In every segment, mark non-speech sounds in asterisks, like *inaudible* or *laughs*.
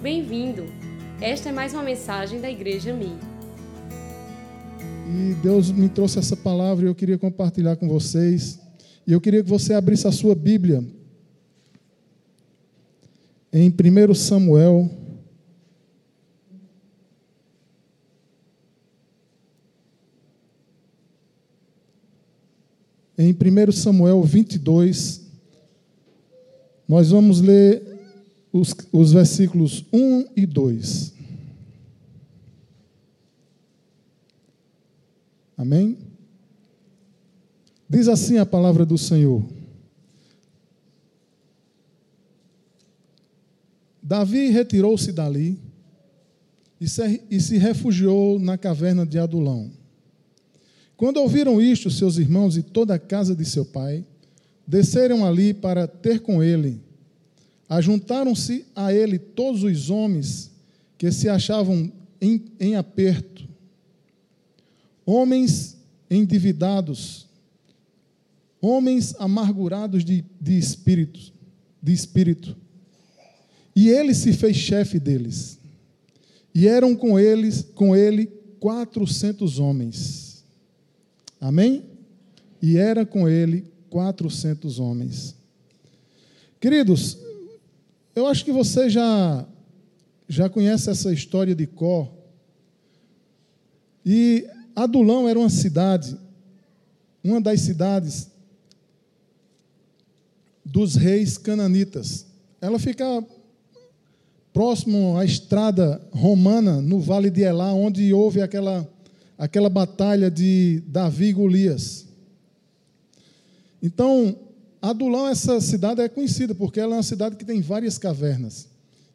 Bem-vindo! Esta é mais uma mensagem da Igreja Mi. E Deus me trouxe essa palavra e eu queria compartilhar com vocês. E eu queria que você abrisse a sua Bíblia em 1 Samuel. Em 1 Samuel 22, nós vamos ler os, os versículos 1 e 2. Amém? Diz assim a palavra do Senhor. Davi retirou-se dali e se, refugiou na caverna de Adulão. Quando ouviram isto, seus irmãos e toda a casa de seu pai desceram ali para ter com ele. Ajuntaram-se a ele todos os homens que se achavam em, em aperto, homens endividados, homens amargurados de, de espírito, de espírito e ele se fez chefe deles. E eram com eles, com ele, quatrocentos homens. Amém? E era com ele quatrocentos homens. Queridos, eu acho que você já já conhece essa história de Có. E Adulão era uma cidade, uma das cidades dos reis cananitas. Ela fica próximo à estrada romana, no Vale de Elá, onde houve aquela, aquela batalha de Davi e Golias. Então, Adulão, essa cidade é conhecida, porque ela é uma cidade que tem várias cavernas.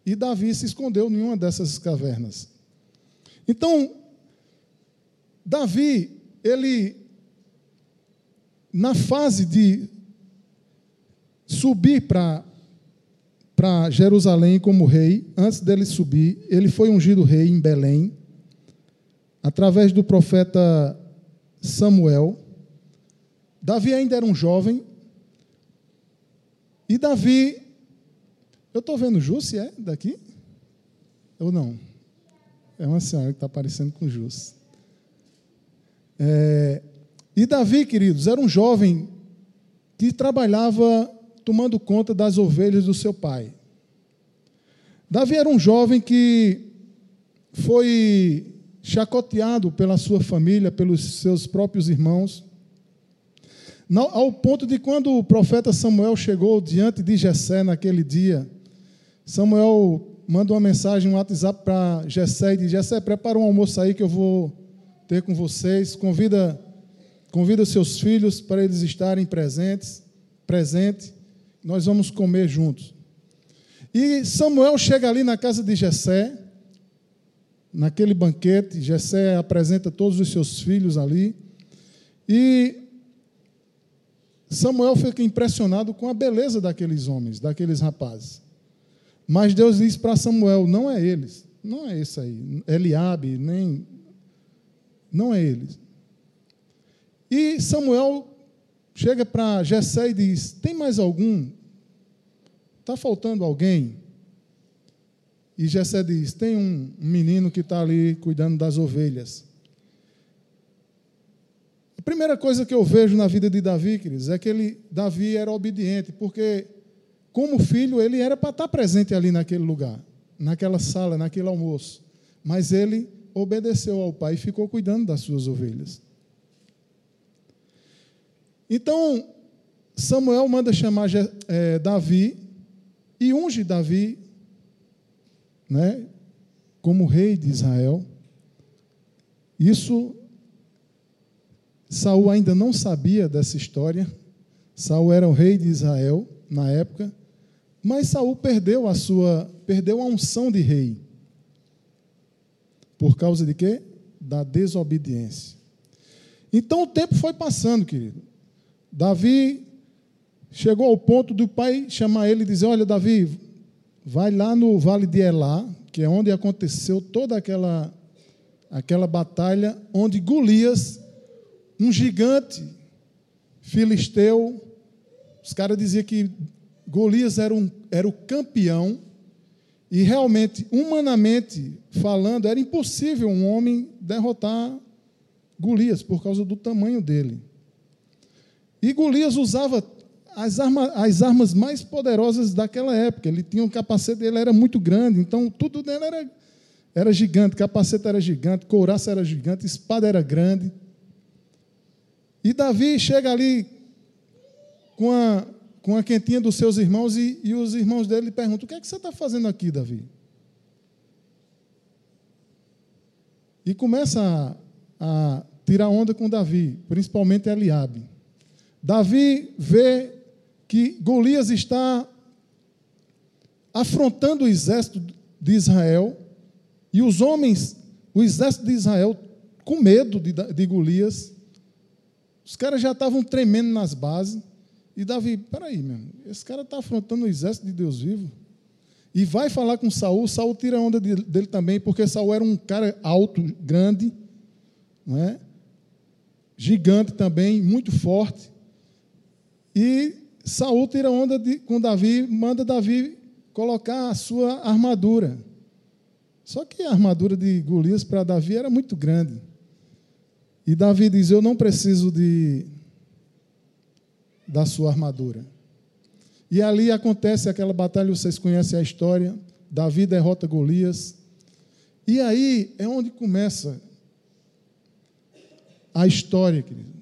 E Davi se escondeu em uma dessas cavernas. Então, Davi, ele, na fase de subir para Jerusalém como rei, antes dele subir, ele foi ungido rei em Belém, através do profeta Samuel. Davi ainda era um jovem, e Davi, eu estou vendo Jússi, é? Daqui? Ou não? É uma senhora que está aparecendo com Jússi. É, e Davi, queridos, era um jovem que trabalhava tomando conta das ovelhas do seu pai. Davi era um jovem que foi chacoteado pela sua família, pelos seus próprios irmãos, ao ponto de quando o profeta Samuel chegou diante de Jessé naquele dia, Samuel manda uma mensagem, um WhatsApp para Jessé e diz: Jessé, prepara um almoço aí que eu vou ter com vocês, convida convida seus filhos para eles estarem presentes, presente. Nós vamos comer juntos. E Samuel chega ali na casa de Jessé, naquele banquete, Jessé apresenta todos os seus filhos ali, e Samuel fica impressionado com a beleza daqueles homens, daqueles rapazes. Mas Deus diz para Samuel: não é eles, não é esse aí, Eliabe, nem. Não é eles. E Samuel chega para Jessé e diz: Tem mais algum? Está faltando alguém? E Jessé diz: Tem um menino que está ali cuidando das ovelhas. Primeira coisa que eu vejo na vida de Davi, queridos, é que ele, Davi era obediente, porque, como filho, ele era para estar presente ali naquele lugar, naquela sala, naquele almoço. Mas ele obedeceu ao pai e ficou cuidando das suas ovelhas. Então, Samuel manda chamar é, Davi e unge Davi né, como rei de Israel. Isso Saul ainda não sabia dessa história. Saul era o rei de Israel na época, mas Saul perdeu a sua, perdeu a unção de rei. Por causa de quê? Da desobediência. Então o tempo foi passando, querido. Davi chegou ao ponto do pai chamar ele e dizer: Olha, Davi, vai lá no vale de Elá, que é onde aconteceu toda aquela, aquela batalha, onde Golias, um gigante filisteu, os caras diziam que Golias era, um, era o campeão, E realmente, humanamente falando, era impossível um homem derrotar Golias por causa do tamanho dele. E Golias usava as, arma, as armas mais poderosas daquela época. Ele tinha um capacete, ele era muito grande, então tudo dele era, era gigante. Capacete era gigante, couraça era gigante, espada era grande. E Davi chega ali com a, com a quentinha dos seus irmãos e, e os irmãos dele perguntam: O que é que você está fazendo aqui, Davi? E começa a, a tirar onda com Davi, principalmente Eliabe. Davi vê que Golias está afrontando o exército de Israel e os homens, o exército de Israel, com medo de, de Golias, os caras já estavam tremendo nas bases. E Davi, peraí, meu, esse cara está afrontando o exército de Deus vivo. E vai falar com Saul, Saul tira a onda dele também, porque Saul era um cara alto, grande, não é? gigante também, muito forte. E Saul tira onda de, com Davi, manda Davi colocar a sua armadura. Só que a armadura de Golias para Davi era muito grande. E Davi diz: Eu não preciso de da sua armadura. E ali acontece aquela batalha, vocês conhecem a história. Davi derrota Golias. E aí é onde começa a história, querido.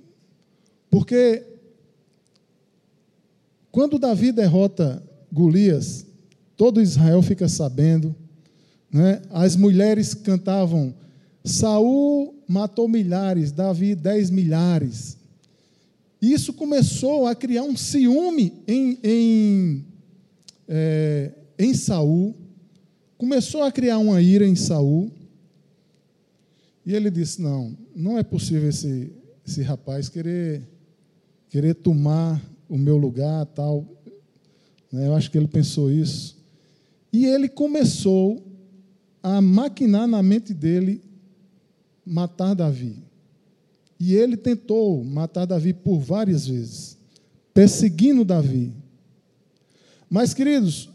Porque quando Davi derrota Golias, todo Israel fica sabendo, né? As mulheres cantavam: Saul matou milhares, Davi dez milhares. Isso começou a criar um ciúme em, em, é, em Saul, começou a criar uma ira em Saul. E ele disse: Não, não é possível esse, esse rapaz querer, querer tomar o meu lugar, tal. Né, eu acho que ele pensou isso. E ele começou a maquinar na mente dele matar Davi. E ele tentou matar Davi por várias vezes, perseguindo Davi. Mas, queridos,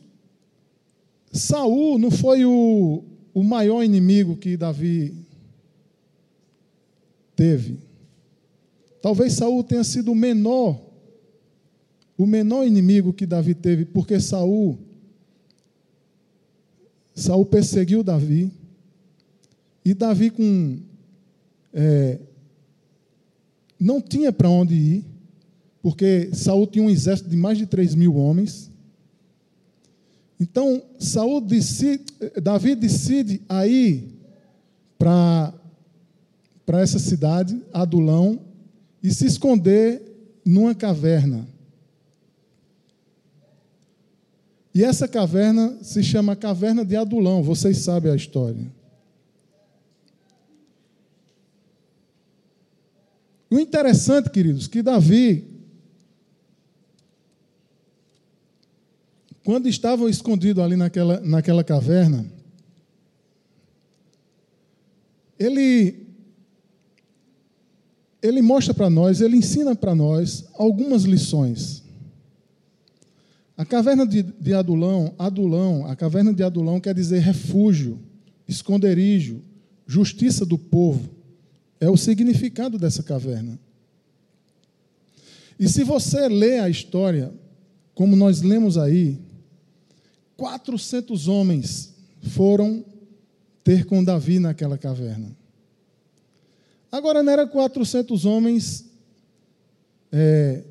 Saul não foi o, o maior inimigo que Davi teve. Talvez Saul tenha sido o menor, o menor inimigo que Davi teve, porque Saul Saul perseguiu Davi. E Davi com é, não tinha para onde ir, porque Saul tinha um exército de mais de 3 mil homens. Então, Saul decide, Davi decide para para essa cidade, Adulão, e se esconder numa caverna. E essa caverna se chama Caverna de Adulão, vocês sabem a história. O interessante, queridos, que Davi, quando estava escondido ali naquela, naquela caverna, ele, ele mostra para nós, ele ensina para nós algumas lições. A caverna de, de Adulão, Adulão, a caverna de Adulão quer dizer refúgio, esconderijo, justiça do povo. É o significado dessa caverna. E se você lê a história, como nós lemos aí, 400 homens foram ter com Davi naquela caverna. Agora, não eram 400 homens é,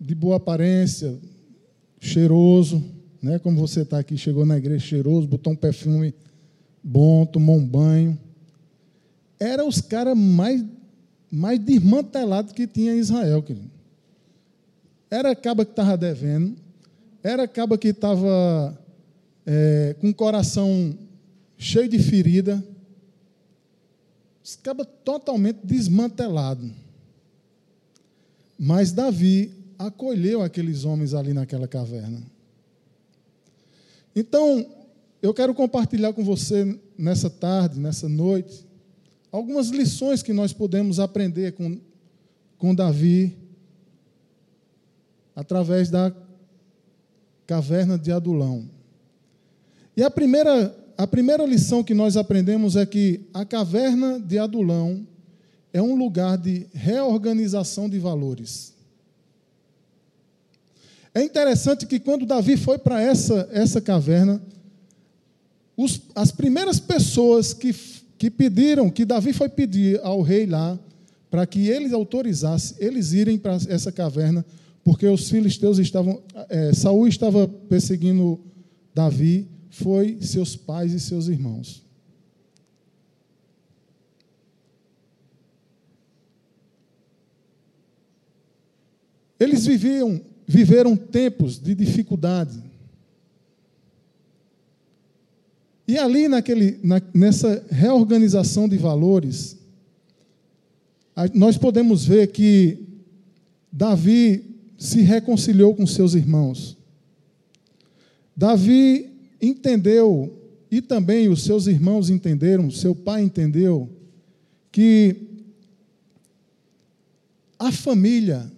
de boa aparência, cheiroso, né? como você está aqui, chegou na igreja cheiroso, botou um perfume bom, tomou um banho eram os caras mais, mais desmantelados que tinha em Israel, querido. Era caba que estava devendo, era caba que estava é, com o coração cheio de ferida, os totalmente desmantelados. Mas Davi acolheu aqueles homens ali naquela caverna. Então, eu quero compartilhar com você nessa tarde, nessa noite, algumas lições que nós podemos aprender com, com Davi através da caverna de Adulão. E a primeira, a primeira lição que nós aprendemos é que a caverna de Adulão é um lugar de reorganização de valores. É interessante que quando Davi foi para essa, essa caverna, os, as primeiras pessoas que, que pediram, que Davi foi pedir ao rei lá, para que ele autorizasse eles irem para essa caverna, porque os filisteus estavam, é, Saul estava perseguindo Davi, foi seus pais e seus irmãos. Eles viviam, viveram tempos de dificuldade. E ali, naquele, na, nessa reorganização de valores, nós podemos ver que Davi se reconciliou com seus irmãos. Davi entendeu, e também os seus irmãos entenderam, seu pai entendeu, que a família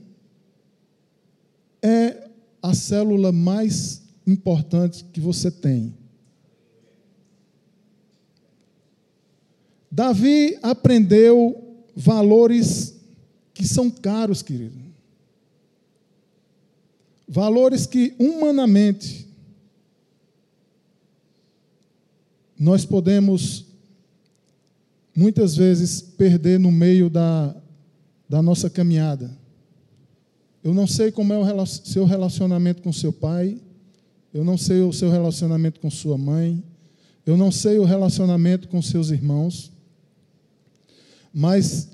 é a célula mais importante que você tem. Davi aprendeu valores que são caros, querido. Valores que humanamente nós podemos muitas vezes perder no meio da, da nossa caminhada. Eu não sei como é o seu relacionamento com seu pai, eu não sei o seu relacionamento com sua mãe, eu não sei o relacionamento com seus irmãos, mas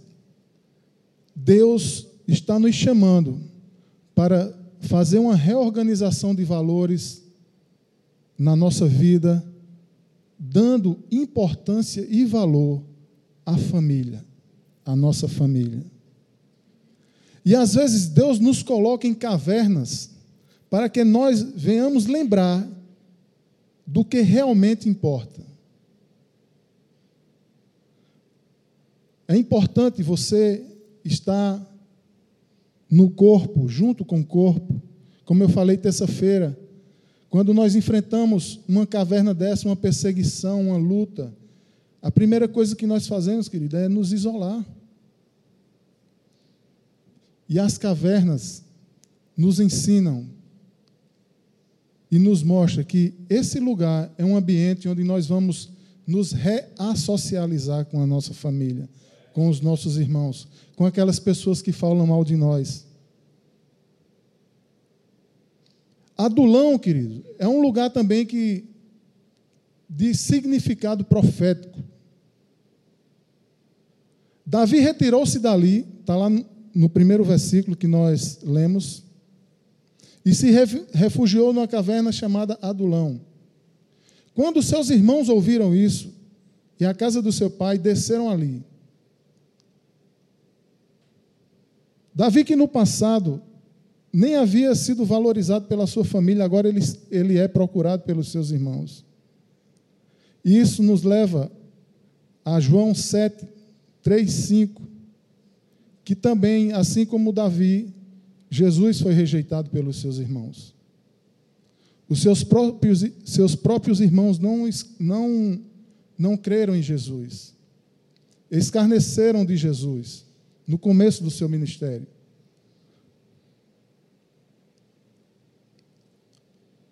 Deus está nos chamando para fazer uma reorganização de valores na nossa vida, dando importância e valor à família, à nossa família. E às vezes Deus nos coloca em cavernas para que nós venhamos lembrar do que realmente importa. É importante você estar no corpo, junto com o corpo. Como eu falei terça-feira, quando nós enfrentamos uma caverna dessa, uma perseguição, uma luta, a primeira coisa que nós fazemos, querido, é nos isolar. E as cavernas nos ensinam e nos mostra que esse lugar é um ambiente onde nós vamos nos reassocializar com a nossa família, com os nossos irmãos, com aquelas pessoas que falam mal de nós. Adulão, querido, é um lugar também que de significado profético. Davi retirou-se dali, está lá no primeiro versículo que nós lemos, e se refugiou numa caverna chamada Adulão. Quando seus irmãos ouviram isso, e a casa do seu pai desceram ali. Davi, que no passado nem havia sido valorizado pela sua família, agora ele, ele é procurado pelos seus irmãos. E isso nos leva a João 7, 3, 5, que também, assim como Davi, Jesus foi rejeitado pelos seus irmãos. Os seus próprios, seus próprios irmãos não, não, não creram em Jesus. Escarneceram de Jesus no começo do seu ministério.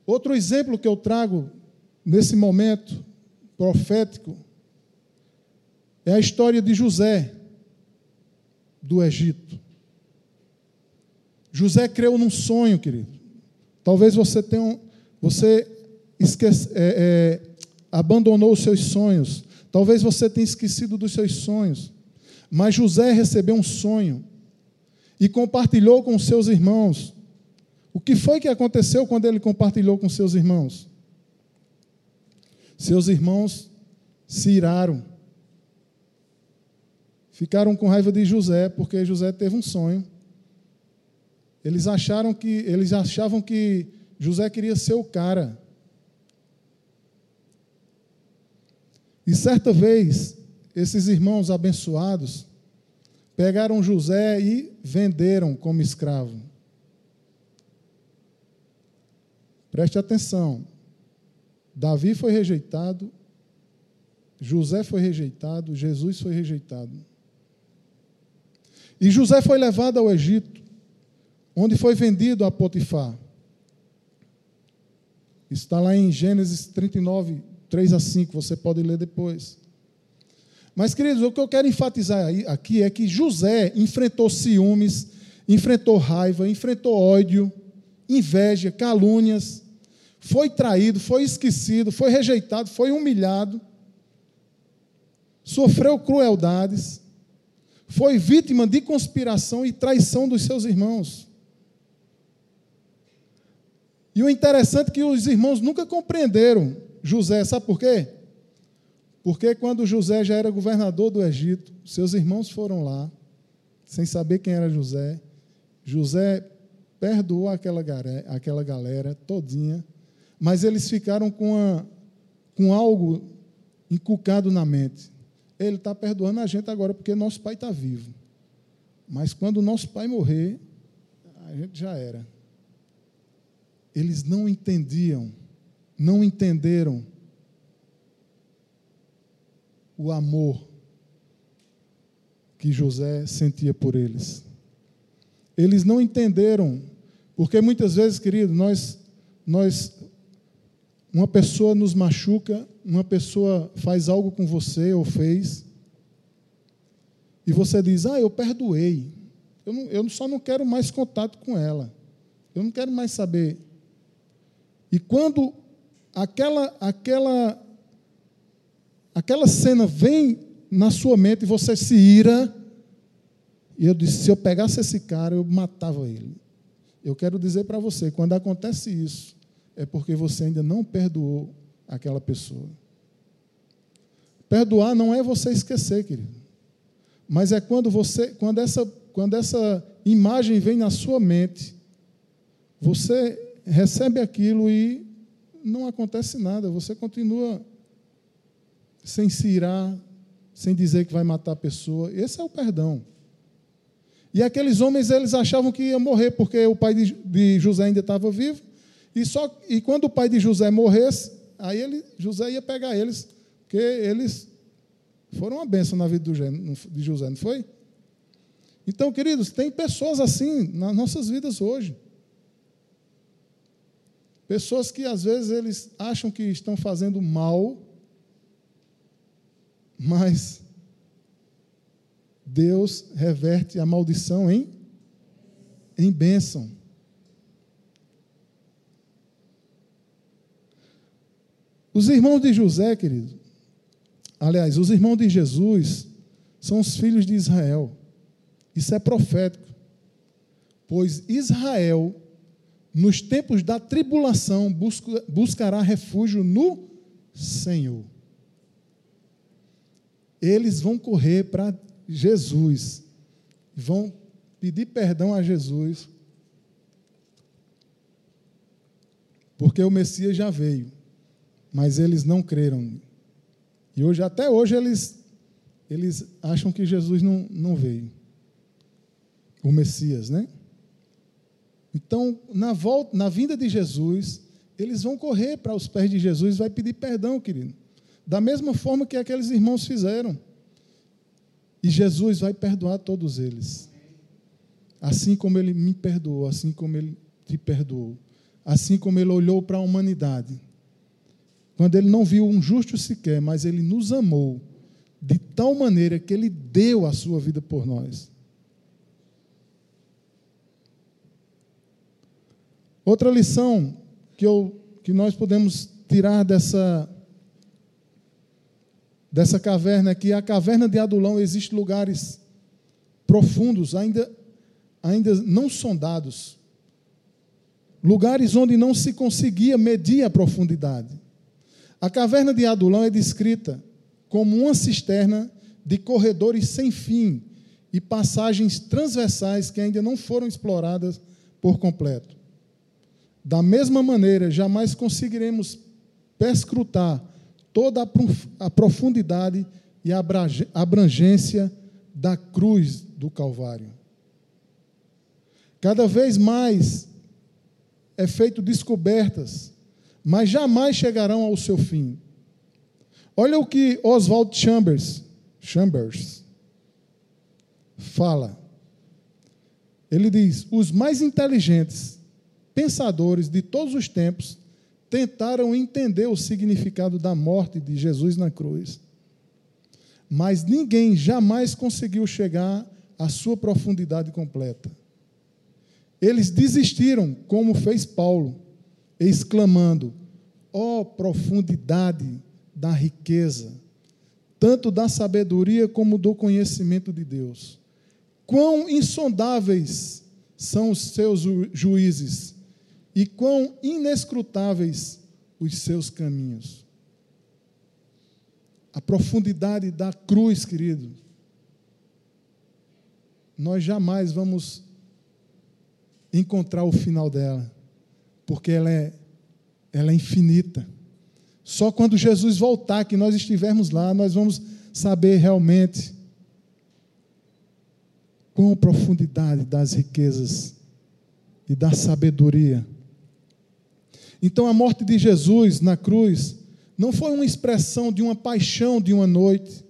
Outro exemplo que eu trago nesse momento profético é a história de José do Egito. José creu num sonho, querido. Talvez você tenha, você esquece, é, é, abandonou os seus sonhos. Talvez você tenha esquecido dos seus sonhos. Mas José recebeu um sonho e compartilhou com seus irmãos. O que foi que aconteceu quando ele compartilhou com seus irmãos? Seus irmãos se iraram ficaram com raiva de José, porque José teve um sonho. Eles acharam que eles achavam que José queria ser o cara. E certa vez, esses irmãos abençoados pegaram José e venderam como escravo. Preste atenção. Davi foi rejeitado, José foi rejeitado, Jesus foi rejeitado. E José foi levado ao Egito, onde foi vendido a Potifar. Está lá em Gênesis 39, 3 a 5, você pode ler depois. Mas, queridos, o que eu quero enfatizar aqui é que José enfrentou ciúmes, enfrentou raiva, enfrentou ódio, inveja, calúnias, foi traído, foi esquecido, foi rejeitado, foi humilhado, sofreu crueldades, foi vítima de conspiração e traição dos seus irmãos. E o interessante é que os irmãos nunca compreenderam José, sabe por quê? Porque quando José já era governador do Egito, seus irmãos foram lá, sem saber quem era José. José perdoou aquela galera, aquela galera todinha, mas eles ficaram com, a, com algo inculcado na mente. Ele está perdoando a gente agora porque nosso pai está vivo. Mas quando nosso pai morrer, a gente já era. Eles não entendiam, não entenderam o amor que José sentia por eles. Eles não entenderam, porque muitas vezes, querido, nós, nós, uma pessoa nos machuca, uma pessoa faz algo com você ou fez, e você diz: Ah, eu perdoei, eu, não, eu só não quero mais contato com ela, eu não quero mais saber. E quando aquela, aquela, aquela cena vem na sua mente e você se ira, e eu disse: se eu pegasse esse cara, eu matava ele. Eu quero dizer para você: quando acontece isso, é porque você ainda não perdoou aquela pessoa. Perdoar não é você esquecer, querido. Mas é quando você, quando essa, quando essa imagem vem na sua mente, você recebe aquilo e não acontece nada, você continua sem se irar, sem dizer que vai matar a pessoa. Esse é o perdão. E aqueles homens, eles achavam que ia morrer, porque o pai de, José ainda estava vivo. E, só, e quando o pai de José morresse, aí ele, José ia pegar eles, porque eles foram uma bênção na vida de José, não foi? Então, queridos, tem pessoas assim nas nossas vidas hoje. Pessoas que às vezes eles acham que estão fazendo mal, mas Deus reverte a maldição em, em bênção. Os irmãos de José, querido, aliás, os irmãos de Jesus são os filhos de Israel. Isso é profético. Pois Israel, nos tempos da tribulação, busca, buscará refúgio no Senhor. Eles vão correr para Jesus, vão pedir perdão a Jesus, porque o Messias já veio, mas eles não creram. E hoje, até hoje, eles, eles acham que Jesus não, não veio. O Messias, né? Então, na, volta, na vinda de Jesus, eles vão correr para os pés de Jesus e vai pedir perdão, querido. Da mesma forma que aqueles irmãos fizeram. E Jesus vai perdoar todos eles. Assim como ele me perdoou, assim como ele te perdoou. Assim como ele olhou para a humanidade. Quando ele não viu um justo sequer, mas ele nos amou de tal maneira que ele deu a sua vida por nós. Outra lição que, eu, que nós podemos tirar dessa dessa caverna aqui, a caverna de Adulão, existem lugares profundos, ainda, ainda não sondados. Lugares onde não se conseguia medir a profundidade. A caverna de Adulão é descrita como uma cisterna de corredores sem fim e passagens transversais que ainda não foram exploradas por completo. Da mesma maneira, jamais conseguiremos perscrutar toda a profundidade e a abrangência da cruz do Calvário. Cada vez mais é feito descobertas, mas jamais chegarão ao seu fim. Olha o que Oswald Chambers, Chambers fala. Ele diz: os mais inteligentes pensadores de todos os tempos tentaram entender o significado da morte de Jesus na cruz. Mas ninguém jamais conseguiu chegar à sua profundidade completa. Eles desistiram, como fez Paulo, exclamando: ó oh, profundidade da riqueza, tanto da sabedoria como do conhecimento de Deus. Quão insondáveis são os seus juízes e quão inescrutáveis os seus caminhos. A profundidade da cruz, querido, nós jamais vamos encontrar o final dela, porque ela é, ela é infinita. Só quando Jesus voltar, que nós estivermos lá, nós vamos saber realmente com a profundidade das riquezas e da sabedoria. Então, a morte de Jesus na cruz não foi uma expressão de uma paixão de uma noite,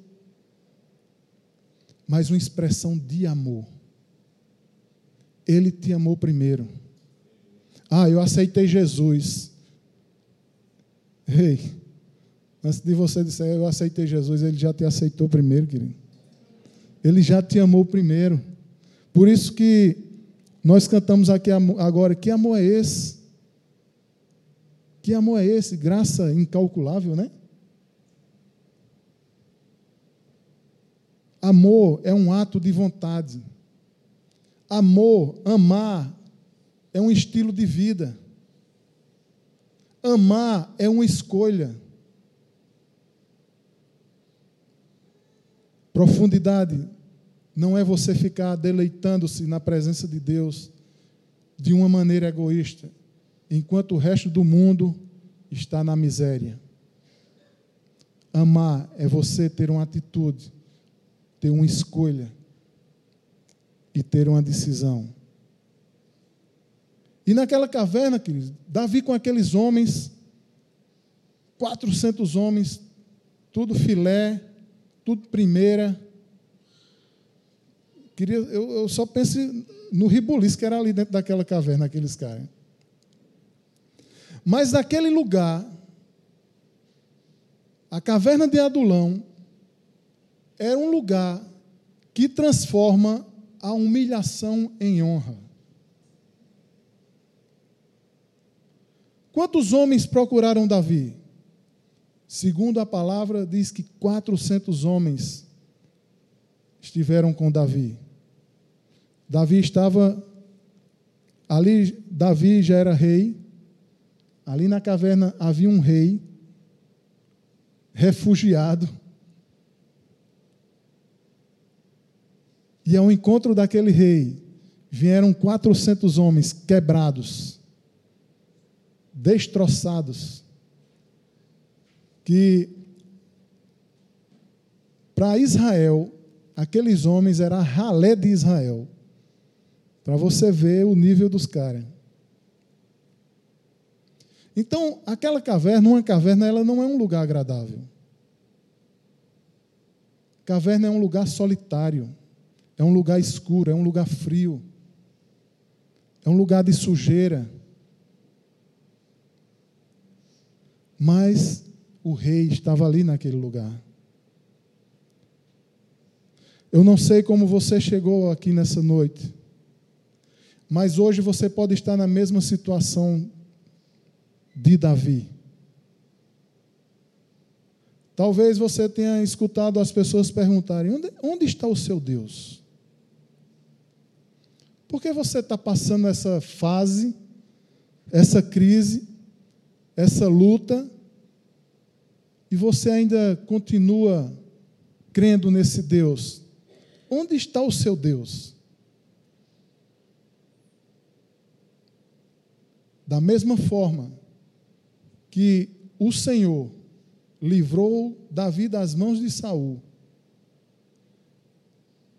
mas uma expressão de amor. Ele te amou primeiro. Ah, eu aceitei Jesus. Ei, antes de você dizer eu aceitei Jesus, ele já te aceitou primeiro, querido. Ele já te amou primeiro. Por isso que nós cantamos aqui agora: que amor é esse? Que amor é esse? Graça incalculável, né? Amor é um ato de vontade. Amor, amar, é um estilo de vida. Amar é uma escolha. Profundidade não é você ficar deleitando-se na presença de Deus de uma maneira egoísta, enquanto o resto do mundo está na miséria. Amar é você ter uma atitude, ter uma escolha e ter uma decisão. E naquela caverna, queridos, Davi com aqueles homens, 400 homens, tudo filé, tudo primeira. Queria, eu, eu só penso no ribuliço que era ali dentro daquela caverna, aqueles caras. Mas naquele lugar, a caverna de Adulão era um lugar que transforma a humilhação em honra. Quantos homens procuraram Davi? Segundo a palavra, diz que 400 homens estiveram com Davi. Davi estava ali, Davi já era rei. Ali na caverna havia um rei refugiado E ao encontro daquele rei vieram 400 homens quebrados, destroçados, que para Israel, aqueles homens eram a ralé de Israel. Para você ver o nível dos caras. Então, aquela caverna, uma caverna, ela não é um lugar agradável. Caverna é um lugar solitário. É um lugar escuro, é um lugar frio. É um lugar de sujeira. Mas o rei estava ali naquele lugar. Eu não sei como você chegou aqui nessa noite, mas hoje você pode estar na mesma situação de Davi. Talvez você tenha escutado as pessoas perguntarem: onde, onde está o seu Deus? Por que você está passando essa fase, essa crise, essa luta, e você ainda continua crendo nesse Deus? Onde está o seu Deus? Da mesma forma que o Senhor livrou Davi das mãos de Saul,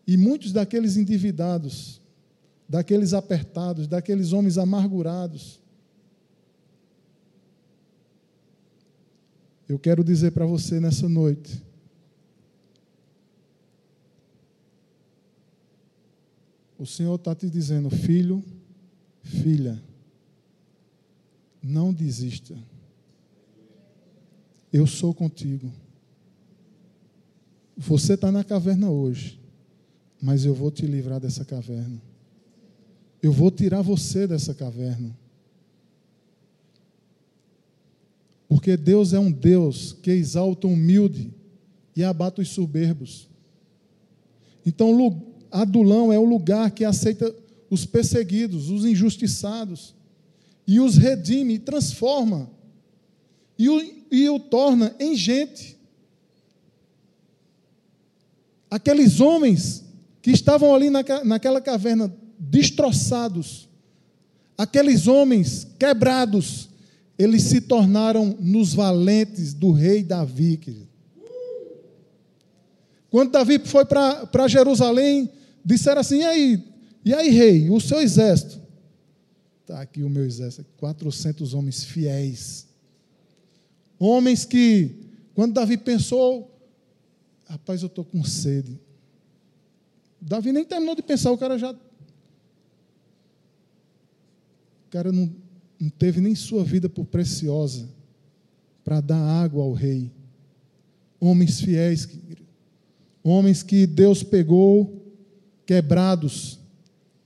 e muitos daqueles endividados daqueles apertados, daqueles homens amargurados. Eu quero dizer para você nessa noite. O Senhor está te dizendo, filho, filha, não desista. Eu sou contigo. Você está na caverna hoje, mas eu vou te livrar dessa caverna. Eu vou tirar você dessa caverna. Porque Deus é um Deus que exalta o humilde e abate os soberbos. Então, Adulão é o lugar que aceita os perseguidos, os injustiçados, e os redime e transforma, e e o torna em gente. Aqueles homens que estavam ali naquela caverna destroçados, aqueles homens quebrados, eles se tornaram nos valentes do rei Davi. Quando Davi foi para Jerusalém, disseram assim: e aí, e aí, rei, o seu exército? Está aqui o meu exército, 400 homens fiéis. Homens que, quando Davi pensou, rapaz, eu estou com sede. Davi nem terminou de pensar, o cara já. O cara não, não teve nem sua vida por preciosa para dar água ao rei. Homens fiéis, homens que Deus pegou quebrados,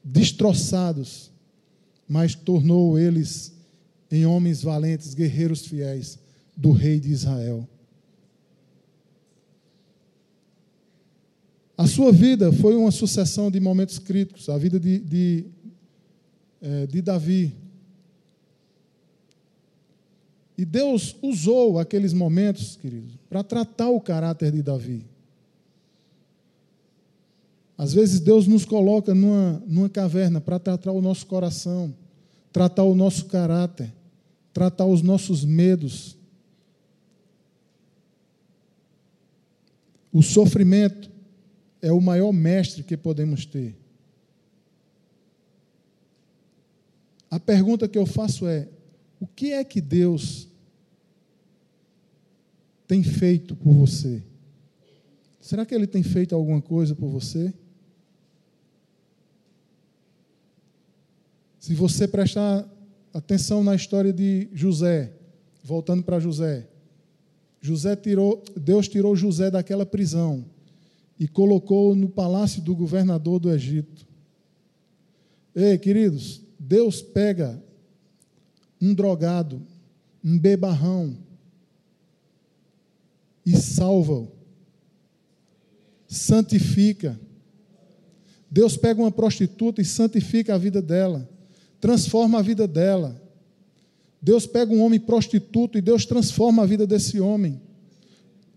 destroçados, mas tornou eles em homens valentes, guerreiros fiéis do rei de Israel. A sua vida foi uma sucessão de momentos críticos, a vida de, de, é, de Davi. E Deus usou aqueles momentos, queridos, para tratar o caráter de Davi. Às vezes Deus nos coloca numa, numa caverna para tratar o nosso coração, tratar o nosso caráter, tratar os nossos medos. O sofrimento é o maior mestre que podemos ter. A pergunta que eu faço é: o que é que Deus tem feito por você? Será que Ele tem feito alguma coisa por você? Se você prestar atenção na história de José, voltando para José, José tirou, Deus tirou José daquela prisão e colocou no palácio do governador do Egito. Ei, queridos, Deus pega um drogado, um bebarrão e salva-o, santifica. Deus pega uma prostituta e santifica a vida dela transforma a vida dela. Deus pega um homem prostituto e Deus transforma a vida desse homem.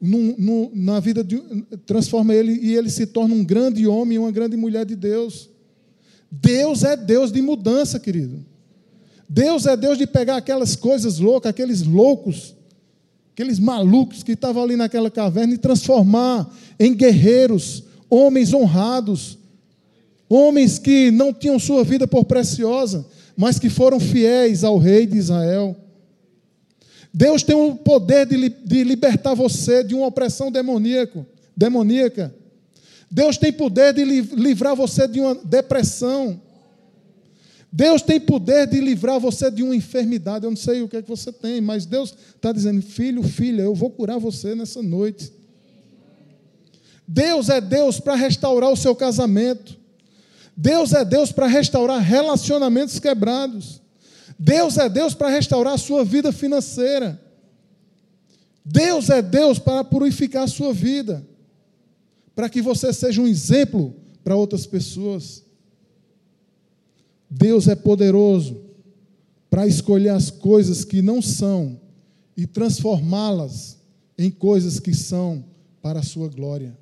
No, no, na vida de, transforma ele e ele se torna um grande homem, uma grande mulher de Deus. Deus é Deus de mudança, querido. Deus é Deus de pegar aquelas coisas loucas, aqueles loucos, aqueles malucos que estavam ali naquela caverna e transformar em guerreiros, homens honrados, homens que não tinham sua vida por preciosa, mas que foram fiéis ao rei de Israel. Deus tem o poder de, de libertar você de uma opressão demoníaco, demoníaca. Deus tem poder de livrar você de uma depressão. Deus tem poder de livrar você de uma enfermidade. Eu não sei o que é que você tem, mas Deus está dizendo: filho, filha, eu vou curar você nessa noite. Deus é Deus para restaurar o seu casamento. Deus é Deus para restaurar relacionamentos quebrados. Deus é Deus para restaurar a sua vida financeira. Deus é Deus para purificar a sua vida, para que você seja um exemplo para outras pessoas. Deus é poderoso para escolher as coisas que não são e transformá-las em coisas que são para a sua glória.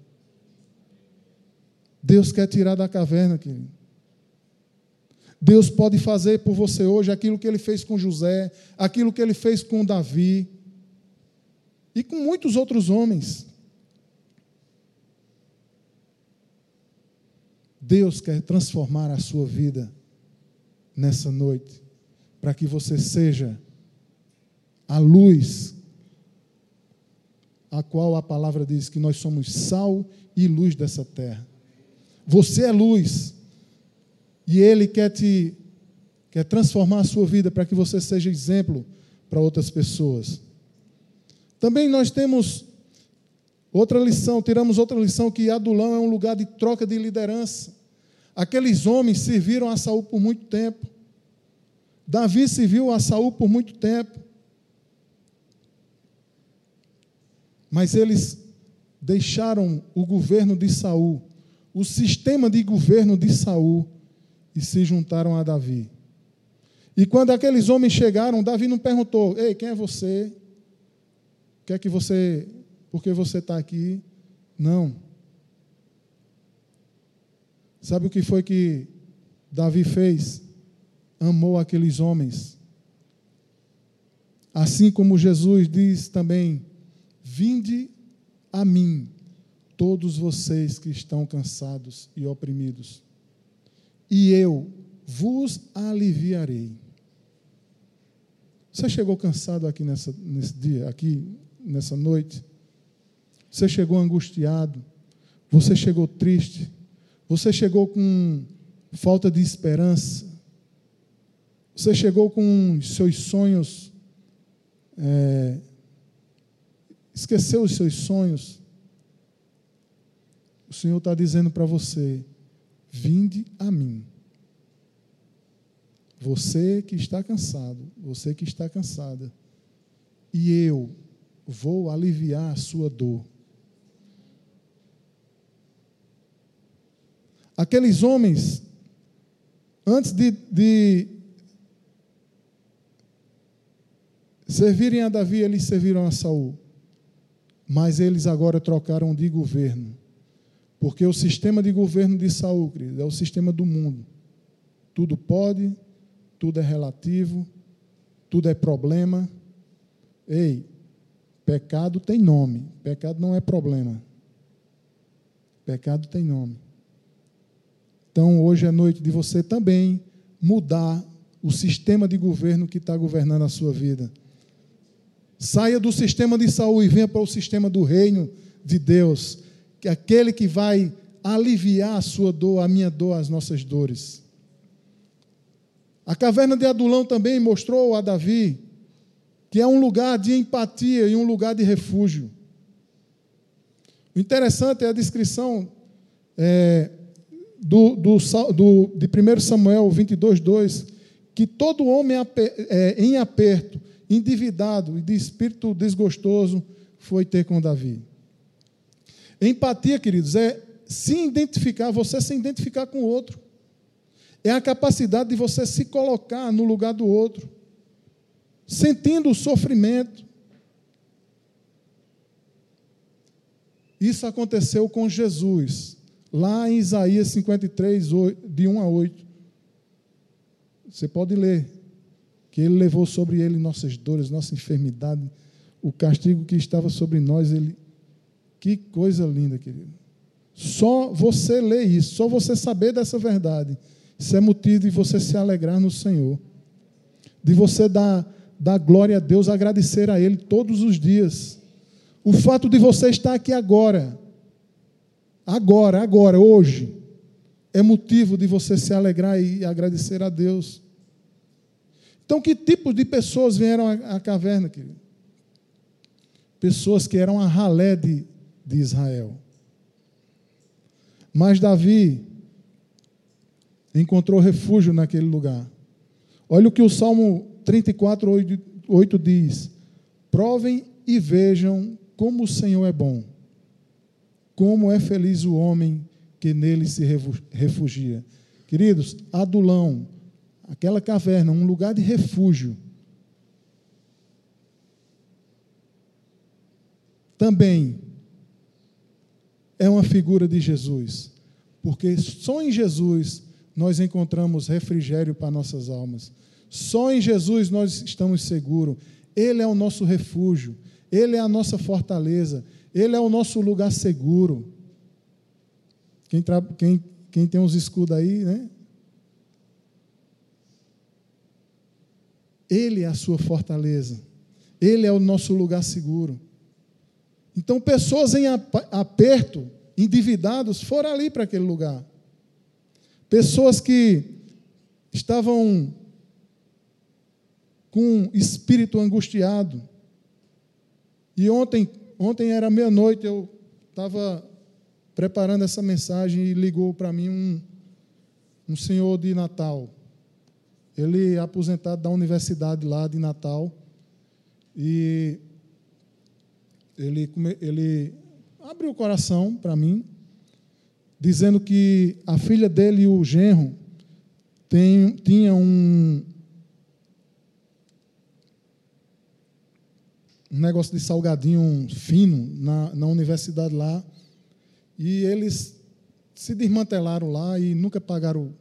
Deus quer tirar da caverna, querido. Deus pode fazer por você hoje aquilo que ele fez com José, aquilo que ele fez com Davi e com muitos outros homens. Deus quer transformar a sua vida nessa noite, para que você seja a luz a qual a palavra diz que nós somos sal e luz dessa terra. Você é luz. E Ele quer te quer transformar a sua vida para que você seja exemplo para outras pessoas. Também nós temos outra lição, tiramos outra lição que Adulão é um lugar de troca de liderança. Aqueles homens serviram a Saul por muito tempo. Davi serviu a Saul por muito tempo. Mas eles deixaram o governo de Saul, o sistema de governo de Saul e se juntaram a Davi. E quando aqueles homens chegaram, Davi não perguntou: Ei, quem é você? O que é que você. Por que você está aqui? Não. Sabe o que foi que Davi fez? Amou aqueles homens. Assim como Jesus diz também: Vinde a mim, todos vocês que estão cansados e oprimidos e eu vos aliviarei. Você chegou cansado aqui nessa, nesse dia, aqui nessa noite? Você chegou angustiado? Você chegou triste? Você chegou com falta de esperança? Você chegou com seus sonhos? É, esqueceu os seus sonhos? O Senhor está dizendo para você: Vinde a mim. Você que está cansado, você que está cansada, e eu vou aliviar a sua dor. Aqueles homens, antes de, de servirem a Davi, eles serviram a Saul. Mas eles agora trocaram de governo. Porque o sistema de governo de Saul, querido, é o sistema do mundo. Tudo pode, tudo é relativo, tudo é problema. Ei, pecado tem nome, pecado não é problema. Pecado tem nome. Então, hoje é noite de você também mudar o sistema de governo que está governando a sua vida. Saia do sistema de Saul e venha para o sistema do reino de Deus que aquele que vai aliviar a sua dor, a minha dor, as nossas dores. A caverna de Adulão também mostrou a Davi que é um lugar de empatia e um lugar de refúgio. O interessante é a descrição é, do, do, do, de 1 Samuel 22, 2, que todo homem é, em aperto, endividado e de espírito desgostoso foi ter com Davi. Empatia, queridos, é se identificar, você se identificar com o outro. É a capacidade de você se colocar no lugar do outro, sentindo o sofrimento. Isso aconteceu com Jesus, lá em Isaías 53, de 1 a 8. Você pode ler que ele levou sobre ele nossas dores, nossa enfermidade, o castigo que estava sobre nós, ele que coisa linda, querido. Só você ler isso, só você saber dessa verdade, isso é motivo de você se alegrar no Senhor, de você dar, dar glória a Deus, agradecer a Ele todos os dias. O fato de você estar aqui agora, agora, agora, hoje, é motivo de você se alegrar e agradecer a Deus. Então, que tipo de pessoas vieram à caverna, querido? Pessoas que eram a ralé de, de Israel. Mas Davi encontrou refúgio naquele lugar. Olha o que o Salmo 34, 8 diz: Provem e vejam como o Senhor é bom, como é feliz o homem que nele se refugia. Queridos, Adulão, aquela caverna, um lugar de refúgio. Também é uma figura de Jesus, porque só em Jesus nós encontramos refrigério para nossas almas. Só em Jesus nós estamos seguros. Ele é o nosso refúgio, ele é a nossa fortaleza, ele é o nosso lugar seguro. Quem, quem, quem tem uns escudos aí, né? Ele é a sua fortaleza. Ele é o nosso lugar seguro. Então, pessoas em aperto, endividados, foram ali para aquele lugar. Pessoas que estavam com espírito angustiado. E ontem, ontem era meia-noite, eu estava preparando essa mensagem e ligou para mim um, um senhor de Natal. Ele é aposentado da universidade lá de Natal. E ele, ele abriu o coração para mim, dizendo que a filha dele e o genro tem, tinham um, um negócio de salgadinho fino na, na universidade lá. E eles se desmantelaram lá e nunca pagaram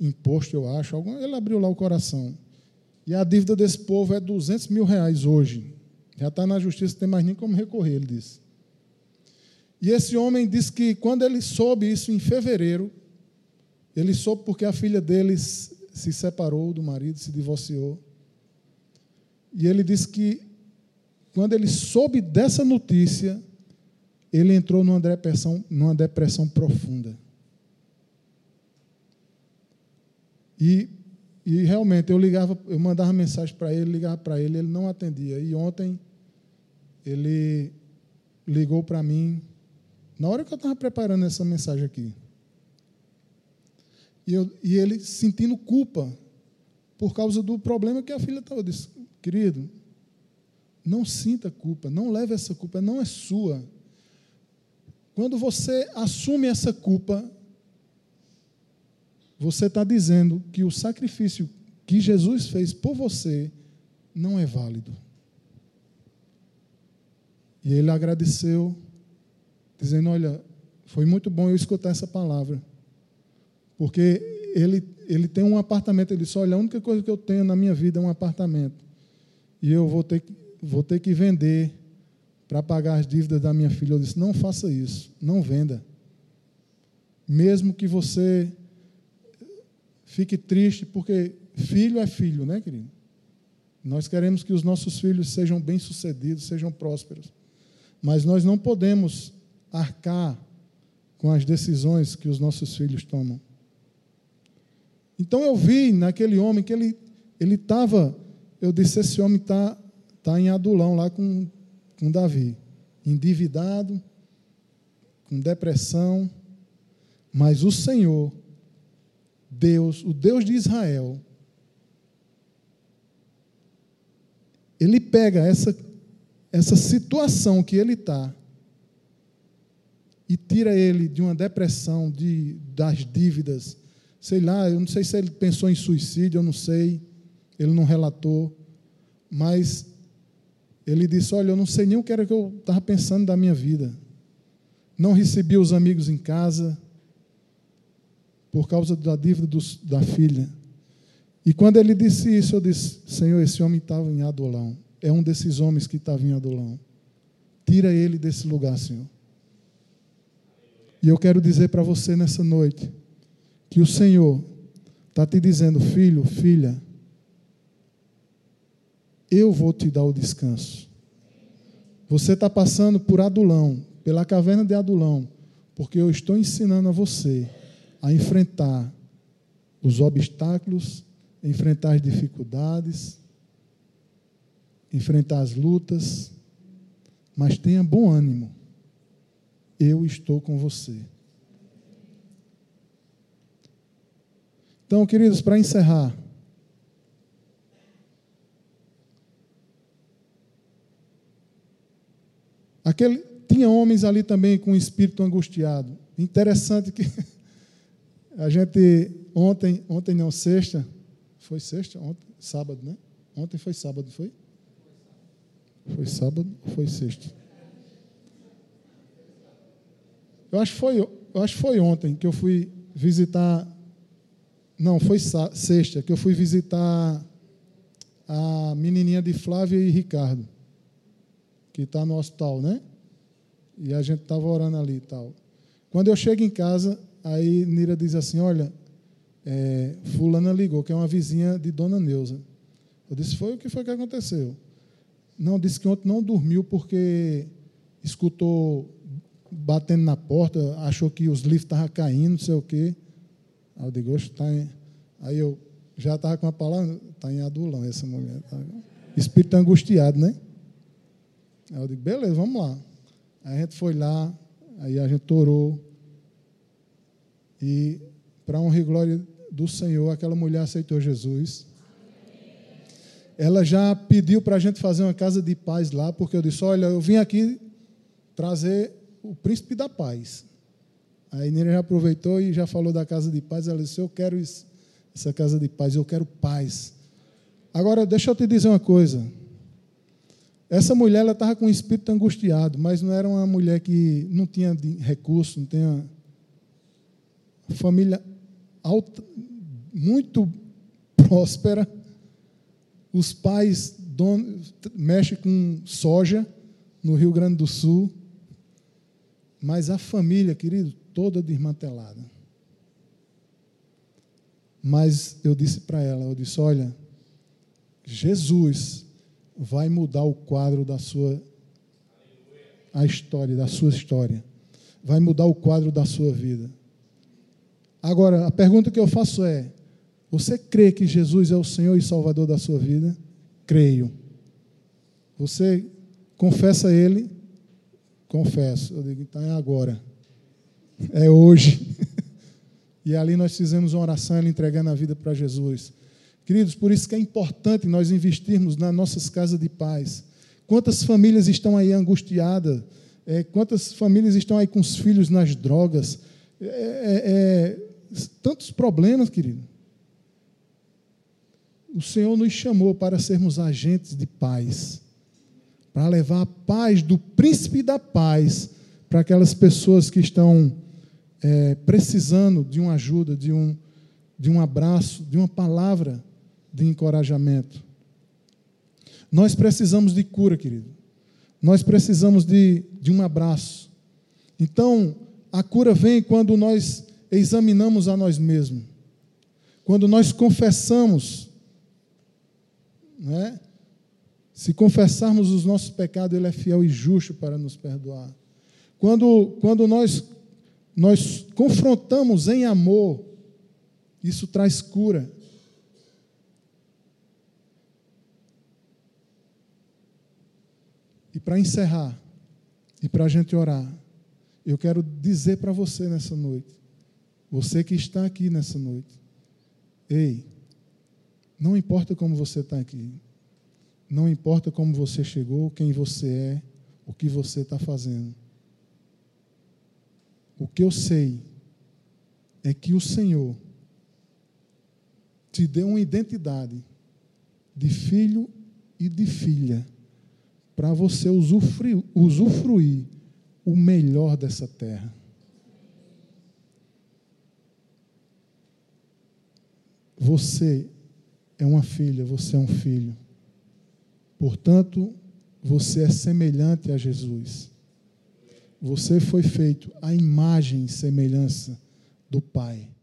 imposto, eu acho. Ele abriu lá o coração. E a dívida desse povo é 200 mil reais hoje. Já está na justiça, não tem mais nem como recorrer, ele disse. E esse homem disse que quando ele soube isso em fevereiro, ele soube porque a filha dele se separou do marido, se divorciou. E ele disse que quando ele soube dessa notícia, ele entrou numa depressão, numa depressão profunda. E, e realmente eu ligava, eu mandava mensagem para ele, ligava para ele, ele não atendia. E ontem ele ligou para mim, na hora que eu estava preparando essa mensagem aqui. E, eu, e ele sentindo culpa por causa do problema que a filha estava. Eu disse, querido, não sinta culpa, não leve essa culpa, não é sua. Quando você assume essa culpa, você está dizendo que o sacrifício que Jesus fez por você não é válido. E ele agradeceu, dizendo: Olha, foi muito bom eu escutar essa palavra. Porque ele, ele tem um apartamento. Ele disse: Olha, a única coisa que eu tenho na minha vida é um apartamento. E eu vou ter, vou ter que vender para pagar as dívidas da minha filha. Eu disse: Não faça isso, não venda. Mesmo que você fique triste, porque filho é filho, né, querido? Nós queremos que os nossos filhos sejam bem-sucedidos, sejam prósperos. Mas nós não podemos arcar com as decisões que os nossos filhos tomam. Então eu vi naquele homem que ele ele estava, eu disse esse homem está tá em Adulão lá com com Davi, endividado, com depressão, mas o Senhor, Deus, o Deus de Israel, ele pega essa essa situação que ele está e tira ele de uma depressão, de, das dívidas, sei lá, eu não sei se ele pensou em suicídio, eu não sei, ele não relatou, mas ele disse: Olha, eu não sei nem o que era que eu estava pensando da minha vida. Não recebi os amigos em casa por causa da dívida dos, da filha. E quando ele disse isso, eu disse: Senhor, esse homem estava em Adolão é um desses homens que está vindo Adulão. Tira ele desse lugar, Senhor. E eu quero dizer para você nessa noite que o Senhor está te dizendo, filho, filha, eu vou te dar o descanso. Você está passando por Adulão, pela caverna de Adulão, porque eu estou ensinando a você a enfrentar os obstáculos, enfrentar as dificuldades, enfrentar as lutas, mas tenha bom ânimo. Eu estou com você. Então, queridos, para encerrar, aquele tinha homens ali também com espírito angustiado. Interessante que *laughs* a gente ontem, ontem não sexta, foi sexta, ontem, sábado, né? Ontem foi sábado, foi? Foi sábado ou foi sexta? Eu acho que foi, eu acho foi ontem que eu fui visitar. Não, foi sexta que eu fui visitar a menininha de Flávia e Ricardo, que está no hospital, né? E a gente estava orando ali e tal. Quando eu chego em casa, aí Nira diz assim: Olha, é, Fulana ligou, que é uma vizinha de Dona Neuza. Eu disse: Foi o que foi que aconteceu? Não, disse que ontem não dormiu porque escutou batendo na porta, achou que os livros estavam caindo, não sei o quê. Aí eu digo, está em... Aí eu já estava com a palavra, está em adulão essa mulher. Tá... Espírito angustiado, né? Aí eu digo, beleza, vamos lá. Aí a gente foi lá, aí a gente orou. E, para honra e glória do Senhor, aquela mulher aceitou Jesus. Ela já pediu para a gente fazer uma casa de paz lá, porque eu disse: Olha, eu vim aqui trazer o príncipe da paz. Aí Nira já aproveitou e já falou da casa de paz. Ela disse: Eu quero isso, essa casa de paz, eu quero paz. Agora, deixa eu te dizer uma coisa. Essa mulher ela estava com o espírito angustiado, mas não era uma mulher que não tinha recurso, não tinha família alta, muito próspera. Os pais mexem com soja no Rio Grande do Sul. Mas a família, querido, toda desmantelada. Mas eu disse para ela, eu disse, olha, Jesus vai mudar o quadro da sua a história, da sua história. Vai mudar o quadro da sua vida. Agora, a pergunta que eu faço é: você crê que Jesus é o Senhor e Salvador da sua vida? Creio. Você confessa Ele? Confesso. Eu digo, então é agora. É hoje. *laughs* e ali nós fizemos uma oração, ele entregando a vida para Jesus. Queridos, por isso que é importante nós investirmos nas nossas casas de paz. Quantas famílias estão aí angustiadas? É, quantas famílias estão aí com os filhos nas drogas? É, é, é tantos problemas, querido. O Senhor nos chamou para sermos agentes de paz para levar a paz do príncipe da paz para aquelas pessoas que estão é, precisando de uma ajuda, de um, de um abraço, de uma palavra de encorajamento. Nós precisamos de cura, querido. Nós precisamos de, de um abraço. Então, a cura vem quando nós examinamos a nós mesmos. Quando nós confessamos, né? Se confessarmos os nossos pecados, Ele é fiel e justo para nos perdoar. Quando, quando nós, nós confrontamos em amor, isso traz cura. E para encerrar, e para a gente orar, eu quero dizer para você nessa noite, você que está aqui nessa noite, ei, não importa como você está aqui, não importa como você chegou, quem você é, o que você está fazendo. O que eu sei é que o Senhor te deu uma identidade de filho e de filha para você usufruir, usufruir o melhor dessa terra. Você é uma filha, você é um filho. Portanto, você é semelhante a Jesus. Você foi feito à imagem e semelhança do Pai.